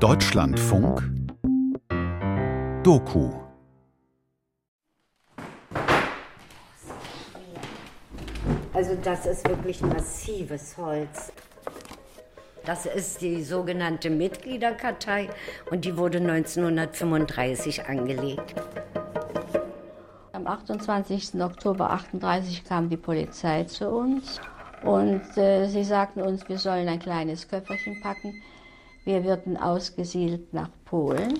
Deutschlandfunk Doku Also das ist wirklich massives Holz. Das ist die sogenannte Mitgliederkartei und die wurde 1935 angelegt. Am 28. Oktober 38 kam die Polizei zu uns und äh, sie sagten uns, wir sollen ein kleines Köfferchen packen. Wir würden ausgesiedelt nach Polen.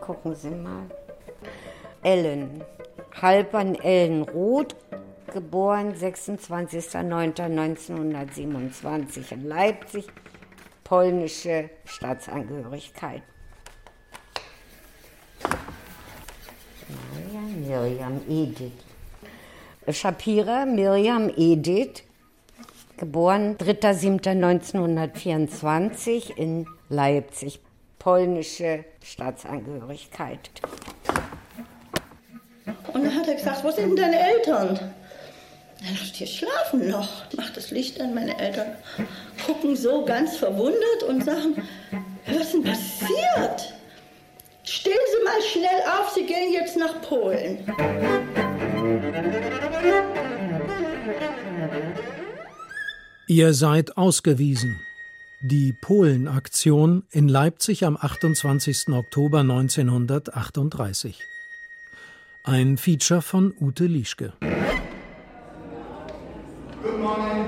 Gucken Sie mal. Ellen, Halpern Ellen Roth, geboren 26.09.1927 in Leipzig, polnische Staatsangehörigkeit. Miriam, Miriam Edith. Shapira Miriam Edith, geboren 3.7.1924 in Leipzig, polnische Staatsangehörigkeit. Und dann hat er gesagt, wo sind denn deine Eltern? Dann dachte ich, schlafen noch. Macht das Licht an, meine Eltern gucken so ganz verwundert und sagen, was ist denn passiert? Stehen Sie mal schnell auf, Sie gehen jetzt nach Polen. Ihr seid ausgewiesen. Die Polen-Aktion in Leipzig am 28. Oktober 1938. Ein Feature von Ute Lischke. Good morning.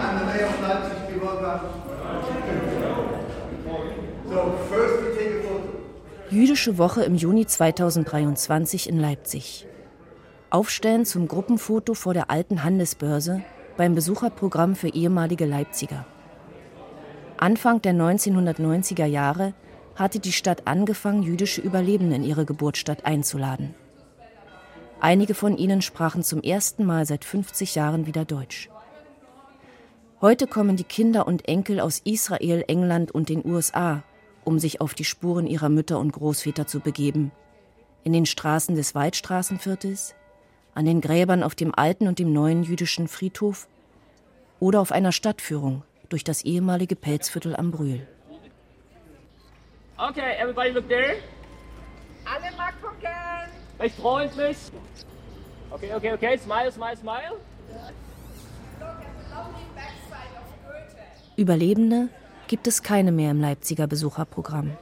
I'm the mayor of Leipzig. Be welcome. So, first we take a photo. Jüdische Woche im Juni 2023 in Leipzig. Aufstellen zum Gruppenfoto vor der alten Handelsbörse beim Besucherprogramm für ehemalige Leipziger. Anfang der 1990er Jahre hatte die Stadt angefangen, jüdische Überlebende in ihre Geburtsstadt einzuladen. Einige von ihnen sprachen zum ersten Mal seit 50 Jahren wieder Deutsch. Heute kommen die Kinder und Enkel aus Israel, England und den USA, um sich auf die Spuren ihrer Mütter und Großväter zu begeben. In den Straßen des Waldstraßenviertels, an den Gräbern auf dem alten und dem neuen jüdischen Friedhof oder auf einer Stadtführung durch das ehemalige Pelzviertel am Brühl. Okay, everybody look there. Alle mal gucken. Recht freundlich. Okay, okay, okay. Smile, smile, smile. Überlebende gibt es keine mehr im Leipziger Besucherprogramm.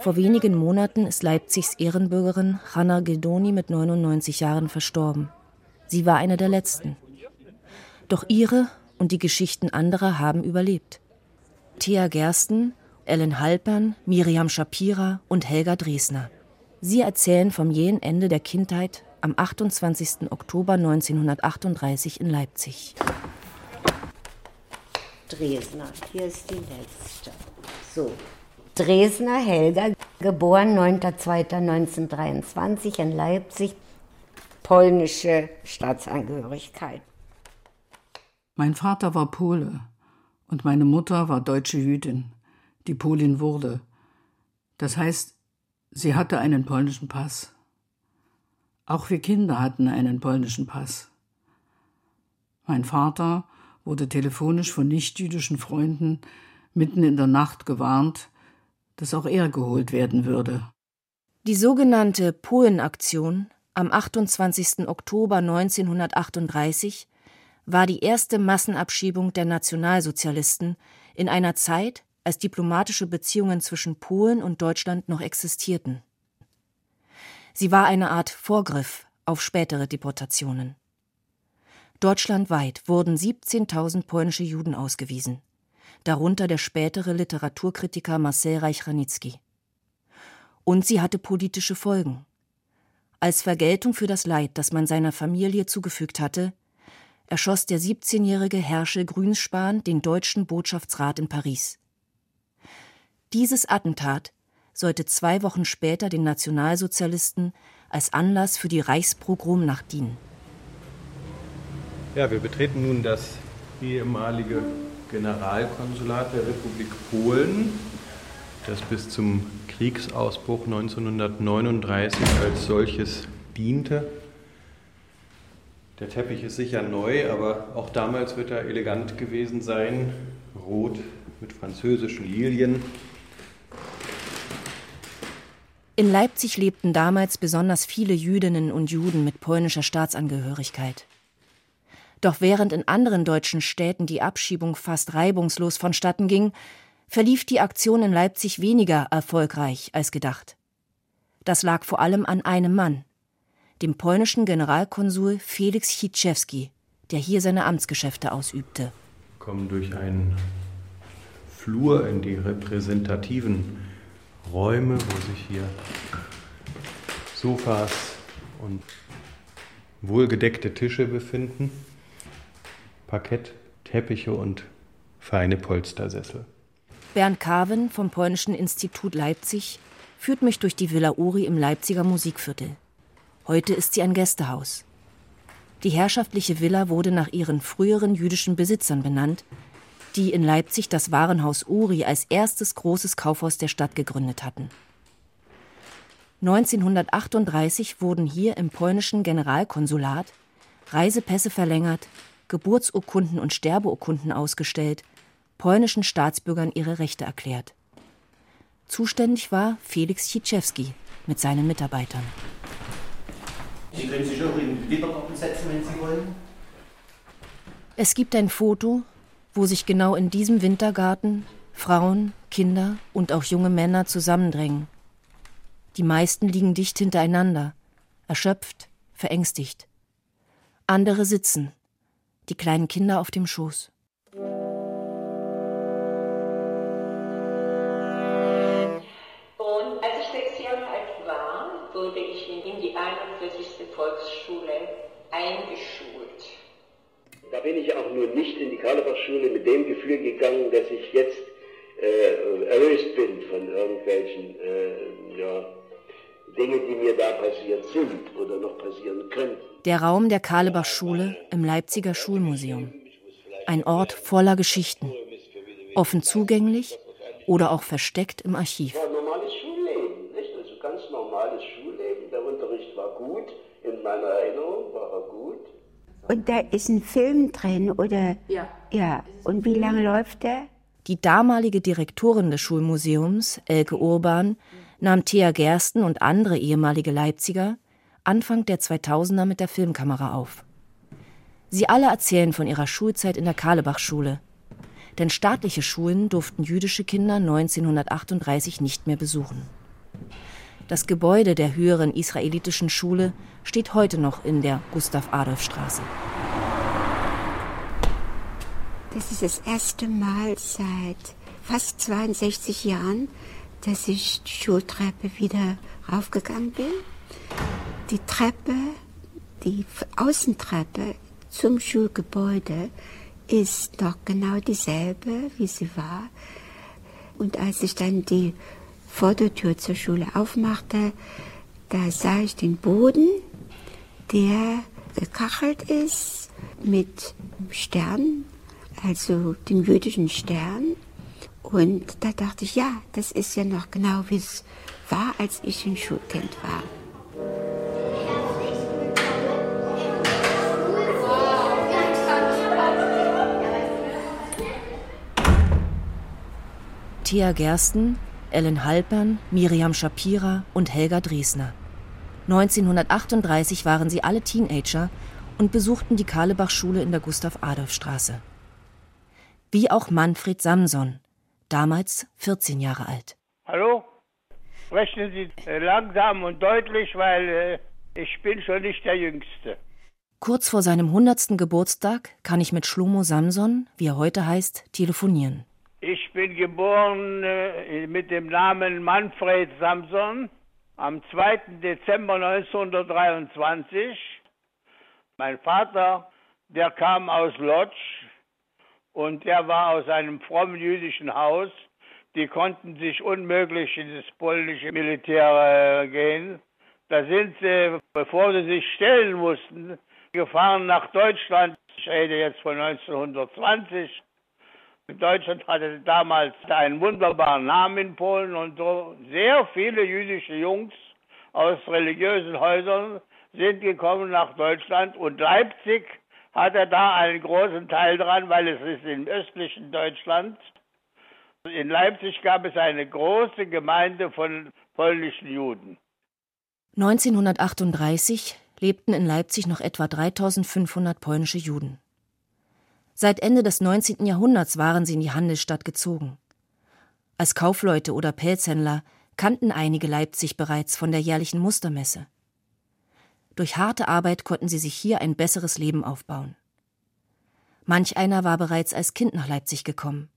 Vor wenigen Monaten ist Leipzigs Ehrenbürgerin Hanna Gedoni mit 99 Jahren verstorben. Sie war eine der letzten. Doch ihre und die Geschichten anderer haben überlebt. Thea Gersten, Ellen Halpern, Miriam Shapira und Helga Dresner. Sie erzählen vom jähen Ende der Kindheit am 28. Oktober 1938 in Leipzig. Dresner, hier ist die letzte. So. Dresner Helga, geboren 9.2.1923 in Leipzig, polnische Staatsangehörigkeit. Mein Vater war Pole und meine Mutter war deutsche Jüdin, die Polin wurde. Das heißt, sie hatte einen polnischen Pass. Auch wir Kinder hatten einen polnischen Pass. Mein Vater wurde telefonisch von nichtjüdischen Freunden mitten in der Nacht gewarnt, dass auch er geholt werden würde. Die sogenannte Polenaktion am 28. Oktober 1938 war die erste Massenabschiebung der Nationalsozialisten in einer Zeit, als diplomatische Beziehungen zwischen Polen und Deutschland noch existierten. Sie war eine Art Vorgriff auf spätere Deportationen. Deutschlandweit wurden 17.000 polnische Juden ausgewiesen, darunter der spätere Literaturkritiker Marcel Reich-Ranitzky. Und sie hatte politische Folgen. Als Vergeltung für das Leid, das man seiner Familie zugefügt hatte, erschoss der 17-jährige Herrscher Grünspan den deutschen Botschaftsrat in Paris. Dieses Attentat sollte zwei Wochen später den Nationalsozialisten als Anlass für die Reichspogromnacht dienen. Ja, wir betreten nun das ehemalige Generalkonsulat der Republik Polen, das bis zum Kriegsausbruch 1939 als solches diente. Der Teppich ist sicher neu, aber auch damals wird er elegant gewesen sein, rot mit französischen Lilien. In Leipzig lebten damals besonders viele Jüdinnen und Juden mit polnischer Staatsangehörigkeit. Doch während in anderen deutschen Städten die Abschiebung fast reibungslos vonstatten ging, verlief die Aktion in Leipzig weniger erfolgreich als gedacht. Das lag vor allem an einem Mann, dem polnischen Generalkonsul Felix Chiczewski, der hier seine Amtsgeschäfte ausübte. Kommen durch einen Flur in die repräsentativen Räume, wo sich hier Sofas und wohlgedeckte Tische befinden, Parkett, Teppiche und feine Polstersessel. Bernd Carven vom Polnischen Institut Leipzig führt mich durch die Villa Uri im Leipziger Musikviertel. Heute ist sie ein Gästehaus. Die herrschaftliche Villa wurde nach ihren früheren jüdischen Besitzern benannt, die in Leipzig das Warenhaus Uri als erstes großes Kaufhaus der Stadt gegründet hatten. 1938 wurden hier im polnischen Generalkonsulat Reisepässe verlängert, Geburtsurkunden und Sterbeurkunden ausgestellt, polnischen Staatsbürgern ihre Rechte erklärt. Zuständig war Felix Chiczewski mit seinen Mitarbeitern. Sie können sich auch in den Wintergarten setzen, wenn Sie wollen. Es gibt ein Foto, wo sich genau in diesem Wintergarten Frauen, Kinder und auch junge Männer zusammendrängen. Die meisten liegen dicht hintereinander, erschöpft, verängstigt. Andere sitzen, die kleinen Kinder auf dem Schoß. Und als ich sechs Jahre alt war, wurde ich in die 41. Volksschule eingeschult. Da bin ich auch nur nicht in die Karlebachschule mit dem Gefühl gegangen, dass ich jetzt äh, erlöst bin von irgendwelchen äh, ja, Dingen, die mir da passiert sind oder noch passieren könnten. Der Raum der Karlebachschule im Leipziger Schulmuseum. Ein Ort voller Geschichten. Offen zugänglich oder auch versteckt im Archiv. War normales Schulleben, nicht? Also ganz normales Schulleben. Der Unterricht war gut, in meiner Erinnerung war er gut. Und da ist ein Film drin, oder? Ja. Ja. Und wie lange läuft der? Die damalige Direktorin des Schulmuseums, Elke Urban, nahm Thea Gersten und andere ehemalige Leipziger Anfang der 2000er mit der Filmkamera auf. Sie alle erzählen von ihrer Schulzeit in der Karlebachschule. Denn staatliche Schulen durften jüdische Kinder 1938 nicht mehr besuchen. Das Gebäude der höheren israelitischen Schule steht heute noch in der Gustav-Adolf-Straße. Das ist das erste Mal seit fast 62 Jahren, dass ich die Schultreppe wieder raufgegangen bin. Die Treppe, die Außentreppe zum Schulgebäude ist noch genau dieselbe, wie sie war. Und als ich dann die Vordertür zur Schule aufmachte, da sah ich den Boden, der gekachelt ist mit Stern, also dem jüdischen Stern. Und da dachte ich, ja, das ist ja noch genau wie es war, als ich ein Schulkind war. Thea Gersten, Ellen Halpern, Miriam Shapira und Helga Dresner. 1938 waren sie alle Teenager und besuchten die Karlebach-Schule in der Gustav-Adolf-Straße. Wie auch Manfred Samson, damals 14 Jahre alt. Hallo? Sprechen Sie äh, langsam und deutlich, weil äh, ich bin schon nicht der Jüngste. Kurz vor seinem 100. Geburtstag kann ich mit Schlomo Samson, wie er heute heißt, telefonieren. Ich bin geboren äh, mit dem Namen Manfred Samson am 2. Dezember 1923. Mein Vater, der kam aus Lodz und der war aus einem frommen jüdischen Haus. Die konnten sich unmöglich in das polnische Militär äh, gehen. Da sind sie, bevor sie sich stellen mussten, gefahren nach Deutschland. Ich rede jetzt von 1920. Deutschland hatte damals einen wunderbaren Namen in Polen und so sehr viele jüdische Jungs aus religiösen Häusern sind gekommen nach Deutschland und Leipzig hat er da einen großen Teil dran, weil es ist im östlichen Deutschland. In Leipzig gab es eine große Gemeinde von polnischen Juden. 1938 lebten in Leipzig noch etwa 3500 polnische Juden. Seit Ende des 19. Jahrhunderts waren sie in die Handelsstadt gezogen. Als Kaufleute oder Pelzhändler kannten einige Leipzig bereits von der jährlichen Mustermesse. Durch harte Arbeit konnten sie sich hier ein besseres Leben aufbauen. Manch einer war bereits als Kind nach Leipzig gekommen.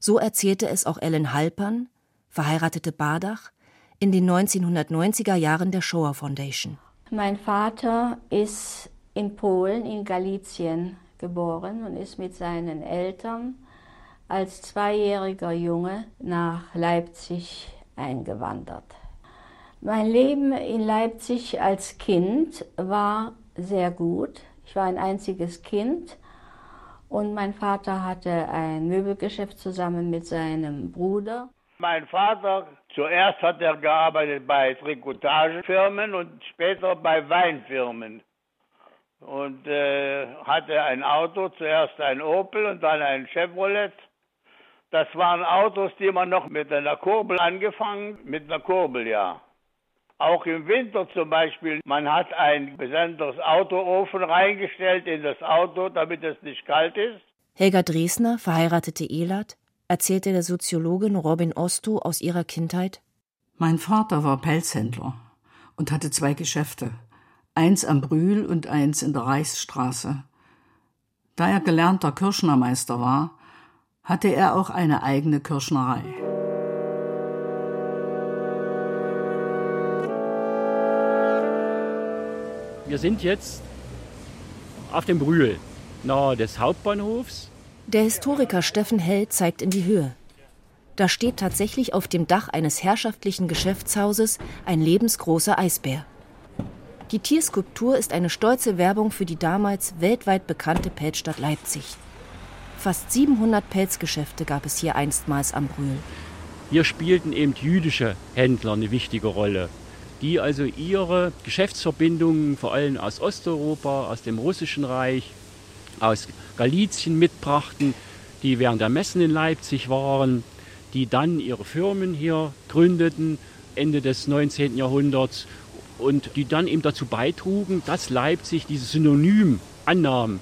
So erzählte es auch Ellen Halpern, verheiratete Bardach, in den 1990er Jahren der Shoah Foundation. Mein Vater ist in Polen, in Galizien geboren und ist mit seinen Eltern als zweijähriger Junge nach Leipzig eingewandert. Mein Leben in Leipzig als Kind war sehr gut. Ich war ein einziges Kind und mein Vater hatte ein Möbelgeschäft zusammen mit seinem Bruder. Mein Vater, zuerst hat er gearbeitet bei Trikotagefirmen und später bei Weinfirmen. Und äh, hatte ein Auto, zuerst ein Opel und dann ein Chevrolet. Das waren Autos, die man noch mit einer Kurbel angefangen, mit einer Kurbel, ja. Auch im Winter zum Beispiel, man hat ein besonderes Autoofen reingestellt in das Auto, damit es nicht kalt ist. Helga Dresner, verheiratete Elat, erzählte der Soziologin Robin Osto aus ihrer Kindheit. Mein Vater war Pelzhändler und hatte zwei Geschäfte, eins am Brühl und eins in der Reichsstraße. Da er gelernter Kirschnermeister war, hatte er auch eine eigene Kirschnerei. Wir sind jetzt auf dem Brühl, nahe des Hauptbahnhofs. Der Historiker Steffen Hell zeigt in die Höhe. Da steht tatsächlich auf dem Dach eines herrschaftlichen Geschäftshauses ein lebensgroßer Eisbär. Die Tierskulptur ist eine stolze Werbung für die damals weltweit bekannte Pelzstadt Leipzig. Fast 700 Pelzgeschäfte gab es hier einstmals am Brühl. Hier spielten eben jüdische Händler eine wichtige Rolle die also ihre Geschäftsverbindungen vor allem aus Osteuropa, aus dem Russischen Reich, aus Galizien mitbrachten, die während der Messen in Leipzig waren, die dann ihre Firmen hier gründeten Ende des 19. Jahrhunderts und die dann eben dazu beitrugen, dass Leipzig dieses Synonym annahm,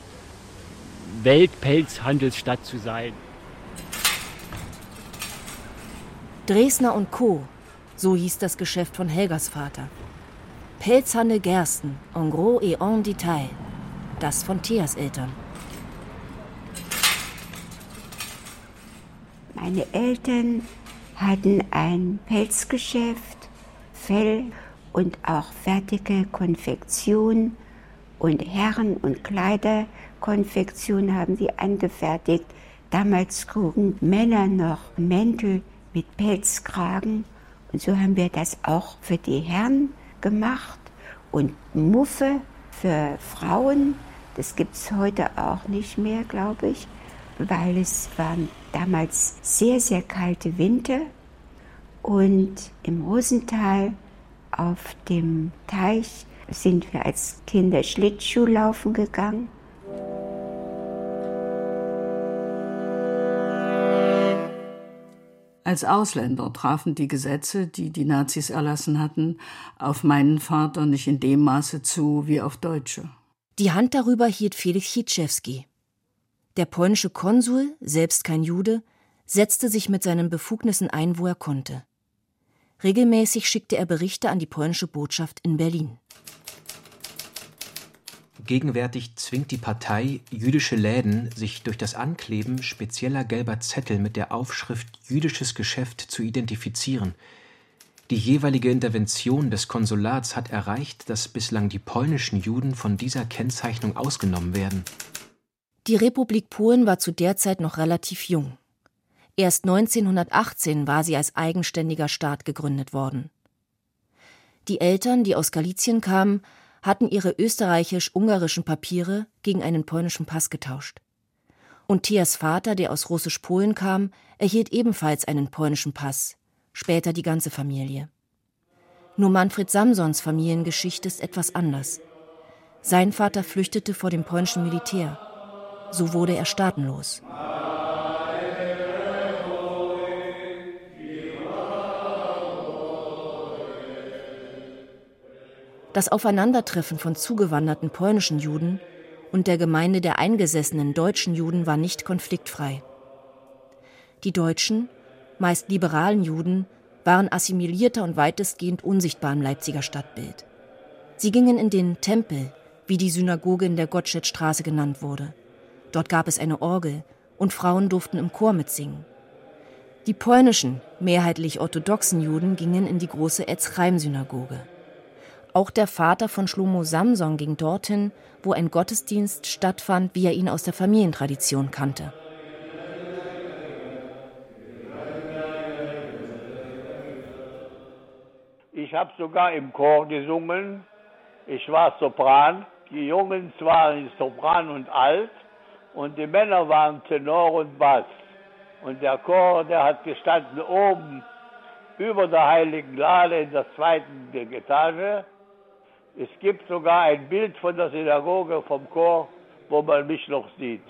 Weltpelzhandelsstadt zu sein. Dresner und Co. So hieß das Geschäft von Helgas Vater. Pelzhandel Gersten, en gros et en detail. Das von Theas Eltern. Meine Eltern hatten ein Pelzgeschäft, Fell und auch fertige Konfektion und Herren- und Kleiderkonfektion haben sie angefertigt. Damals trugen Männer noch Mäntel mit Pelzkragen und so haben wir das auch für die Herren gemacht und Muffe für Frauen. Das gibt es heute auch nicht mehr, glaube ich, weil es waren damals sehr, sehr kalte Winter. Und im Rosental auf dem Teich sind wir als Kinder Schlittschuhlaufen gegangen. Als Ausländer trafen die Gesetze, die die Nazis erlassen hatten, auf meinen Vater nicht in dem Maße zu wie auf Deutsche. Die Hand darüber hielt Felix Hitschewski. Der polnische Konsul, selbst kein Jude, setzte sich mit seinen Befugnissen ein, wo er konnte. Regelmäßig schickte er Berichte an die polnische Botschaft in Berlin. Gegenwärtig zwingt die Partei jüdische Läden, sich durch das Ankleben spezieller gelber Zettel mit der Aufschrift Jüdisches Geschäft zu identifizieren. Die jeweilige Intervention des Konsulats hat erreicht, dass bislang die polnischen Juden von dieser Kennzeichnung ausgenommen werden. Die Republik Polen war zu der Zeit noch relativ jung. Erst 1918 war sie als eigenständiger Staat gegründet worden. Die Eltern, die aus Galizien kamen, hatten ihre österreichisch-ungarischen Papiere gegen einen polnischen Pass getauscht. Und Thias Vater, der aus Russisch-Polen kam, erhielt ebenfalls einen polnischen Pass, später die ganze Familie. Nur Manfred Samsons Familiengeschichte ist etwas anders. Sein Vater flüchtete vor dem polnischen Militär. So wurde er staatenlos. Das Aufeinandertreffen von zugewanderten polnischen Juden und der Gemeinde der eingesessenen deutschen Juden war nicht konfliktfrei. Die Deutschen, meist liberalen Juden, waren assimilierter und weitestgehend unsichtbar im Leipziger Stadtbild. Sie gingen in den Tempel, wie die Synagoge in der Gottschedstraße genannt wurde. Dort gab es eine Orgel und Frauen durften im Chor mitsingen. Die polnischen, mehrheitlich orthodoxen Juden gingen in die große Etzreim-Synagoge. Auch der Vater von Shlomo Samson ging dorthin, wo ein Gottesdienst stattfand, wie er ihn aus der Familientradition kannte. Ich habe sogar im Chor gesungen. Ich war Sopran. Die Jungs waren Sopran und Alt und die Männer waren Tenor und Bass. Und der Chor, der hat gestanden oben über der Heiligen Lade in der zweiten Etage. Es gibt sogar ein Bild von der Synagoge vom Chor, wo man mich noch sieht.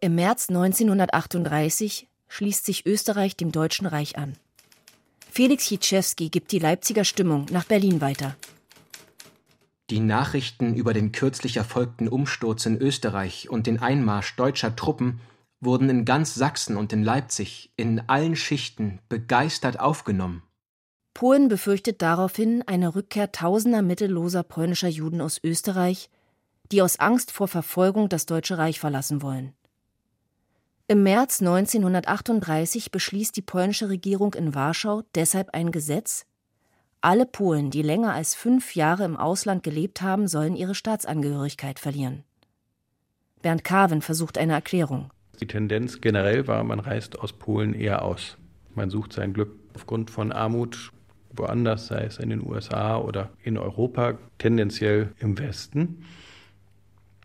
Im März 1938 schließt sich Österreich dem Deutschen Reich an. Felix Hitschewski gibt die Leipziger Stimmung nach Berlin weiter. Die Nachrichten über den kürzlich erfolgten Umsturz in Österreich und den Einmarsch deutscher Truppen wurden in ganz Sachsen und in Leipzig in allen Schichten begeistert aufgenommen. Polen befürchtet daraufhin eine Rückkehr tausender mittelloser polnischer Juden aus Österreich, die aus Angst vor Verfolgung das Deutsche Reich verlassen wollen. Im März 1938 beschließt die polnische Regierung in Warschau deshalb ein Gesetz, alle Polen, die länger als fünf Jahre im Ausland gelebt haben, sollen ihre Staatsangehörigkeit verlieren. Bernd Carven versucht eine Erklärung. Die Tendenz generell war, man reist aus Polen eher aus. Man sucht sein Glück aufgrund von Armut woanders, sei es in den USA oder in Europa, tendenziell im Westen.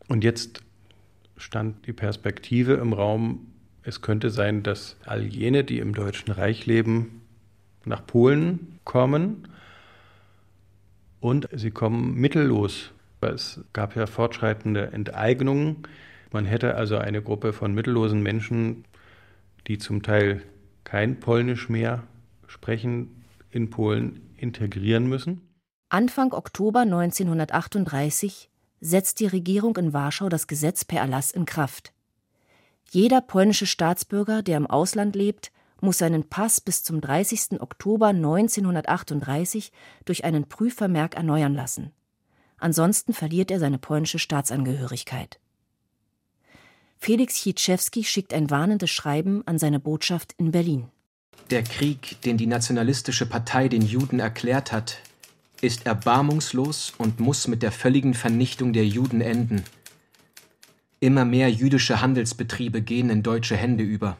Und jetzt stand die Perspektive im Raum, es könnte sein, dass all jene, die im Deutschen Reich leben, nach Polen kommen und sie kommen mittellos. Es gab ja fortschreitende Enteignungen. Man hätte also eine Gruppe von mittellosen Menschen, die zum Teil kein Polnisch mehr sprechen, in Polen integrieren müssen. Anfang Oktober 1938 setzt die Regierung in Warschau das Gesetz per Erlass in Kraft. Jeder polnische Staatsbürger, der im Ausland lebt, muss seinen Pass bis zum 30. Oktober 1938 durch einen Prüfvermerk erneuern lassen. Ansonsten verliert er seine polnische Staatsangehörigkeit. Felix Hitschewski schickt ein warnendes Schreiben an seine Botschaft in Berlin. Der Krieg, den die nationalistische Partei den Juden erklärt hat, ist erbarmungslos und muss mit der völligen Vernichtung der Juden enden. Immer mehr jüdische Handelsbetriebe gehen in deutsche Hände über.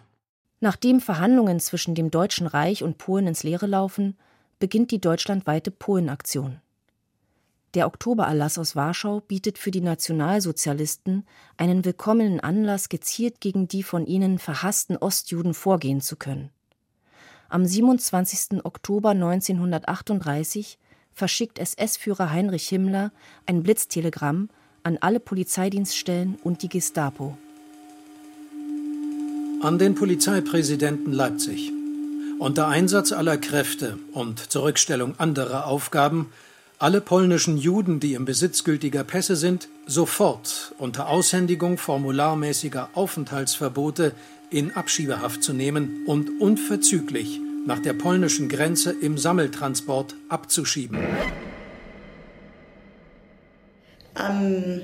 Nachdem Verhandlungen zwischen dem Deutschen Reich und Polen ins Leere laufen, beginnt die deutschlandweite Polenaktion. Der Oktobererlass aus Warschau bietet für die Nationalsozialisten einen willkommenen Anlass, gezielt gegen die von ihnen verhassten Ostjuden vorgehen zu können. Am 27. Oktober 1938 verschickt SS-Führer Heinrich Himmler ein Blitztelegramm an alle Polizeidienststellen und die Gestapo. An den Polizeipräsidenten Leipzig. Unter Einsatz aller Kräfte und Zurückstellung anderer Aufgaben alle polnischen Juden, die im Besitz gültiger Pässe sind, sofort unter Aushändigung formularmäßiger Aufenthaltsverbote in Abschiebehaft zu nehmen und unverzüglich nach der polnischen Grenze im Sammeltransport abzuschieben. Am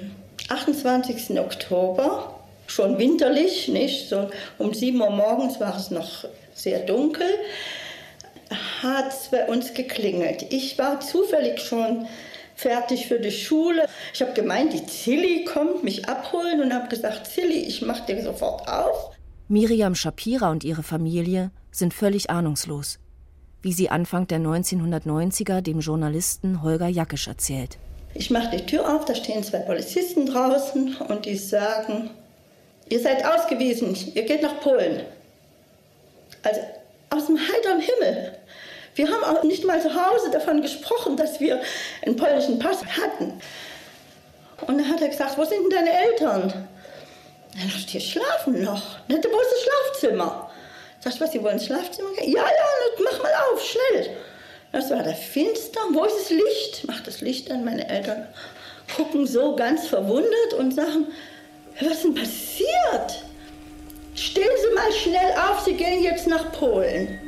28. Oktober, schon winterlich, nicht? So um 7 Uhr morgens war es noch sehr dunkel, hat es bei uns geklingelt. Ich war zufällig schon fertig für die Schule. Ich habe gemeint, die Zilli kommt mich abholen und habe gesagt, Zilli, ich mache dir sofort auf. Miriam Shapira und ihre Familie sind völlig ahnungslos, wie sie Anfang der 1990er dem Journalisten Holger Jackisch erzählt. Ich mache die Tür auf, da stehen zwei Polizisten draußen und die sagen, ihr seid ausgewiesen, ihr geht nach Polen. Also aus dem heiteren Himmel Wir haben auch nicht mal zu Hause davon gesprochen, dass wir einen polnischen Pass hatten. Und dann hat er gesagt, wo sind denn deine Eltern? Dann dachte ich, die schlafen noch. Wo ist das Schlafzimmer? Sag ich, was, Sie wollen ins Schlafzimmer gehen? Ja, ja, mach mal auf, schnell. Das war da finster. Wo ist das Licht? Macht das Licht an. Meine Eltern gucken so ganz verwundert und sagen, was ist denn passiert? Stehen Sie mal schnell auf, Sie gehen jetzt nach Polen.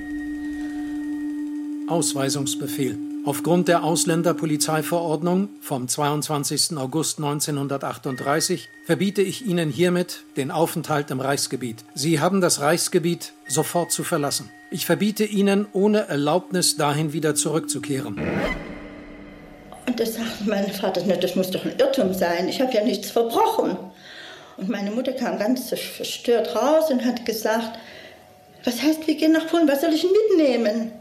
Ausweisungsbefehl. Aufgrund der Ausländerpolizeiverordnung vom 22. August 1938 verbiete ich Ihnen hiermit den Aufenthalt im Reichsgebiet. Sie haben das Reichsgebiet sofort zu verlassen. Ich verbiete Ihnen, ohne Erlaubnis dahin wieder zurückzukehren. Und das sagt mein Vater, das muss doch ein Irrtum sein. Ich habe ja nichts verbrochen. Und meine Mutter kam ganz verstört raus und hat gesagt, was heißt, wir gehen nach Polen, was soll ich mitnehmen?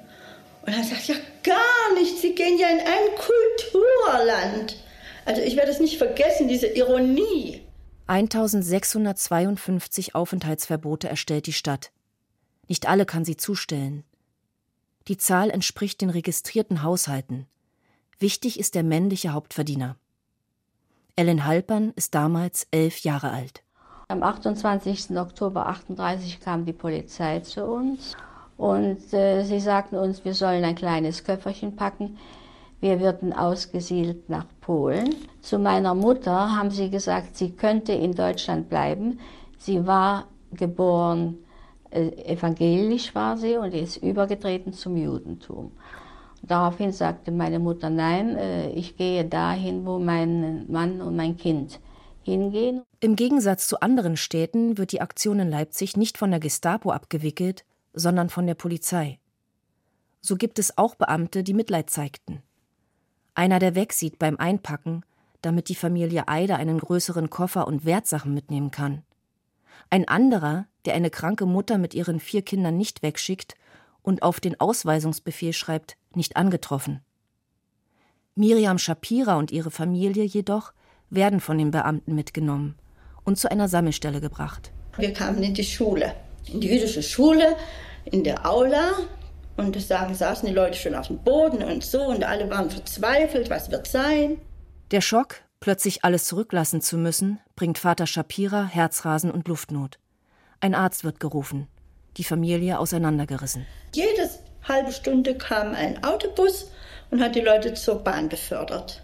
Und er sagt, ja gar nicht, Sie gehen ja in ein Kulturland. Also ich werde es nicht vergessen, diese Ironie. 1652 Aufenthaltsverbote erstellt die Stadt. Nicht alle kann sie zustellen. Die Zahl entspricht den registrierten Haushalten. Wichtig ist der männliche Hauptverdiener. Ellen Halpern ist damals elf Jahre alt. Am 28. Oktober 38 kam die Polizei zu uns und äh, sie sagten uns, wir sollen ein kleines Köfferchen packen. Wir würden ausgesiedelt nach Polen. Zu meiner Mutter haben sie gesagt, sie könnte in Deutschland bleiben. Sie war geboren, äh, evangelisch war sie und ist übergetreten zum Judentum. Daraufhin sagte meine Mutter, nein, äh, ich gehe dahin, wo mein Mann und mein Kind hingehen. Im Gegensatz zu anderen Städten wird die Aktion in Leipzig nicht von der Gestapo abgewickelt, sondern von der Polizei. So gibt es auch Beamte, die Mitleid zeigten. Einer, der wegsieht beim Einpacken, damit die Familie Eider einen größeren Koffer und Wertsachen mitnehmen kann. Ein anderer, der eine kranke Mutter mit ihren vier Kindern nicht wegschickt und auf den Ausweisungsbefehl schreibt, nicht angetroffen. Miriam Shapira und ihre Familie jedoch werden von den Beamten mitgenommen und zu einer Sammelstelle gebracht. Wir kamen in die Schule, die jüdische Schule, in der Aula. Und sagen, saßen die Leute schon auf dem Boden und so und alle waren verzweifelt, was wird sein. Der Schock, plötzlich alles zurücklassen zu müssen, bringt Vater Shapira Herzrasen und Luftnot. Ein Arzt wird gerufen, die Familie auseinandergerissen. Jedes halbe Stunde kam ein Autobus und hat die Leute zur Bahn befördert.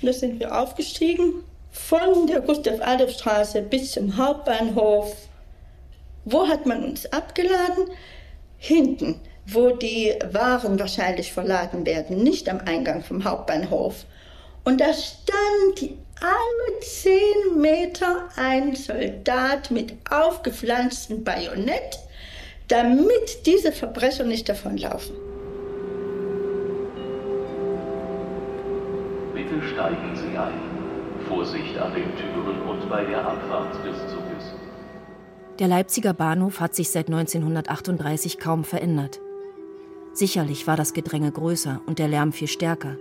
Und da sind wir aufgestiegen, von der Gustav-Adolf-Straße bis zum Hauptbahnhof. Wo hat man uns abgeladen? Hinten, wo die Waren wahrscheinlich verladen werden, nicht am Eingang vom Hauptbahnhof. Und da stand alle zehn Meter ein Soldat mit aufgepflanztem Bajonett damit diese Verbrecher nicht davonlaufen. Bitte steigen Sie ein. Vorsicht an den Türen und bei der Abfahrt des Zuges. Der Leipziger Bahnhof hat sich seit 1938 kaum verändert. Sicherlich war das Gedränge größer und der Lärm viel stärker.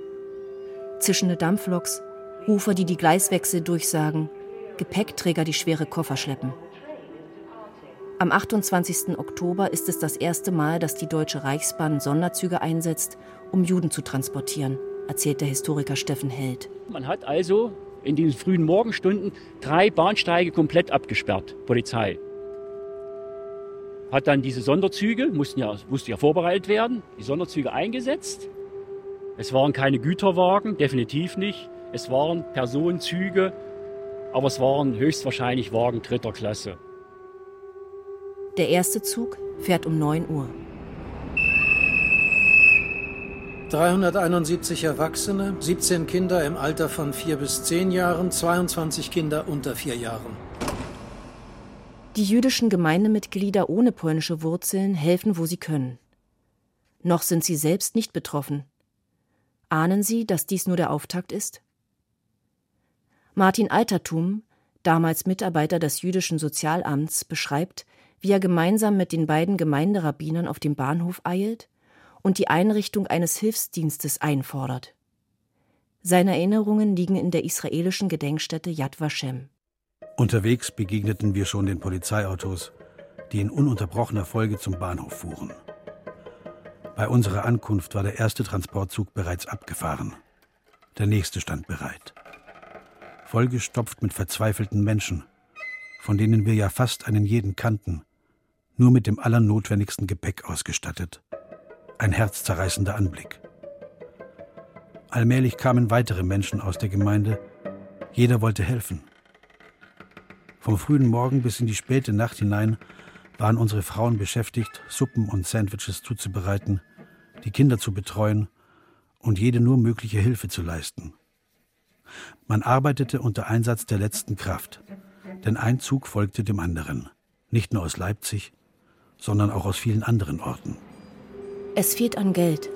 Zischende Dampfloks, Rufer, die die Gleiswechsel durchsagen, Gepäckträger, die schwere Koffer schleppen. Am 28. Oktober ist es das erste Mal, dass die Deutsche Reichsbahn Sonderzüge einsetzt, um Juden zu transportieren, erzählt der Historiker Steffen Held. Man hat also in den frühen Morgenstunden drei Bahnsteige komplett abgesperrt, Polizei. Hat dann diese Sonderzüge, mussten ja, mussten ja vorbereitet werden, die Sonderzüge eingesetzt. Es waren keine Güterwagen, definitiv nicht. Es waren Personenzüge, aber es waren höchstwahrscheinlich Wagen dritter Klasse. Der erste Zug fährt um 9 Uhr. 371 Erwachsene, 17 Kinder im Alter von 4 bis 10 Jahren, 22 Kinder unter 4 Jahren. Die jüdischen Gemeindemitglieder ohne polnische Wurzeln helfen, wo sie können. Noch sind sie selbst nicht betroffen. Ahnen Sie, dass dies nur der Auftakt ist? Martin Altertum, damals Mitarbeiter des jüdischen Sozialamts, beschreibt, wie er gemeinsam mit den beiden Gemeinderabbinern auf dem Bahnhof eilt und die Einrichtung eines Hilfsdienstes einfordert. Seine Erinnerungen liegen in der israelischen Gedenkstätte Yad Vashem. Unterwegs begegneten wir schon den Polizeiautos, die in ununterbrochener Folge zum Bahnhof fuhren. Bei unserer Ankunft war der erste Transportzug bereits abgefahren. Der nächste stand bereit. Vollgestopft mit verzweifelten Menschen, von denen wir ja fast einen jeden kannten, nur mit dem allernotwendigsten Gepäck ausgestattet. Ein herzzerreißender Anblick. Allmählich kamen weitere Menschen aus der Gemeinde. Jeder wollte helfen. Vom frühen Morgen bis in die späte Nacht hinein waren unsere Frauen beschäftigt, Suppen und Sandwiches zuzubereiten, die Kinder zu betreuen und jede nur mögliche Hilfe zu leisten. Man arbeitete unter Einsatz der letzten Kraft, denn ein Zug folgte dem anderen, nicht nur aus Leipzig, sondern auch aus vielen anderen Orten. Es fehlt an Geld.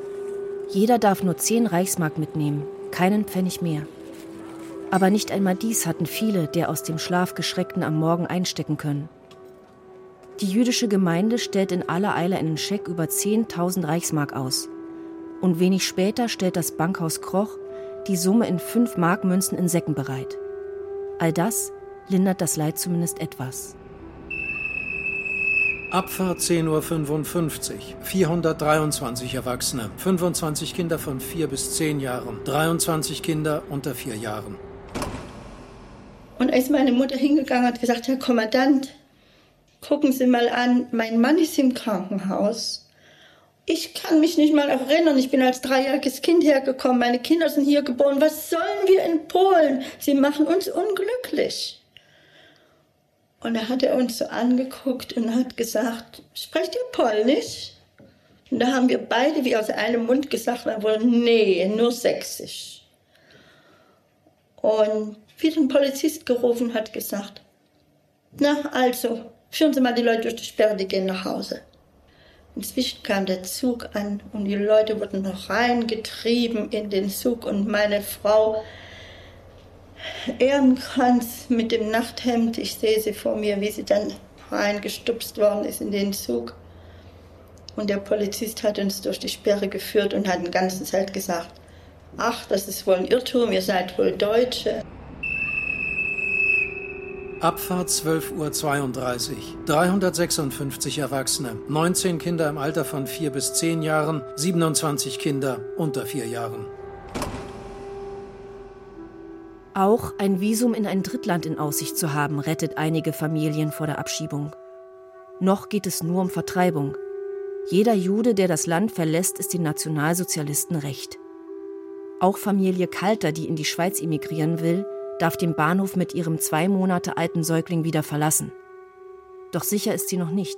Jeder darf nur zehn Reichsmark mitnehmen, keinen Pfennig mehr. Aber nicht einmal dies hatten viele der aus dem Schlaf geschreckten am Morgen einstecken können. Die jüdische Gemeinde stellt in aller Eile einen Scheck über 10.000 Reichsmark aus. Und wenig später stellt das Bankhaus Kroch die Summe in 5 Markmünzen in Säcken bereit. All das lindert das Leid zumindest etwas. Abfahrt 10.55 Uhr. 423 Erwachsene, 25 Kinder von 4 bis 10 Jahren, 23 Kinder unter 4 Jahren. Und als meine Mutter hingegangen hat gesagt, Herr Kommandant, gucken Sie mal an, mein Mann ist im Krankenhaus. Ich kann mich nicht mal erinnern, ich bin als dreijähriges Kind hergekommen, meine Kinder sind hier geboren. Was sollen wir in Polen? Sie machen uns unglücklich. Und da hat er uns so angeguckt und hat gesagt, sprecht ihr Polnisch? Und da haben wir beide wie aus einem Mund gesagt, wir wollen, nee, nur Sächsisch. Und wie ein Polizist gerufen hat, gesagt, na also, führen Sie mal die Leute durch die Sperre, die gehen nach Hause. Inzwischen kam der Zug an und die Leute wurden noch reingetrieben in den Zug und meine Frau Ehrenkranz mit dem Nachthemd, ich sehe sie vor mir, wie sie dann reingestupst worden ist in den Zug. Und der Polizist hat uns durch die Sperre geführt und hat die ganze Zeit gesagt, ach, das ist wohl ein Irrtum, ihr seid wohl Deutsche. Abfahrt 12.32 Uhr. 356 Erwachsene, 19 Kinder im Alter von 4 bis 10 Jahren, 27 Kinder unter 4 Jahren. Auch ein Visum in ein Drittland in Aussicht zu haben, rettet einige Familien vor der Abschiebung. Noch geht es nur um Vertreibung. Jeder Jude, der das Land verlässt, ist den Nationalsozialisten recht. Auch Familie Kalter, die in die Schweiz emigrieren will, darf den Bahnhof mit ihrem zwei Monate alten Säugling wieder verlassen. Doch sicher ist sie noch nicht.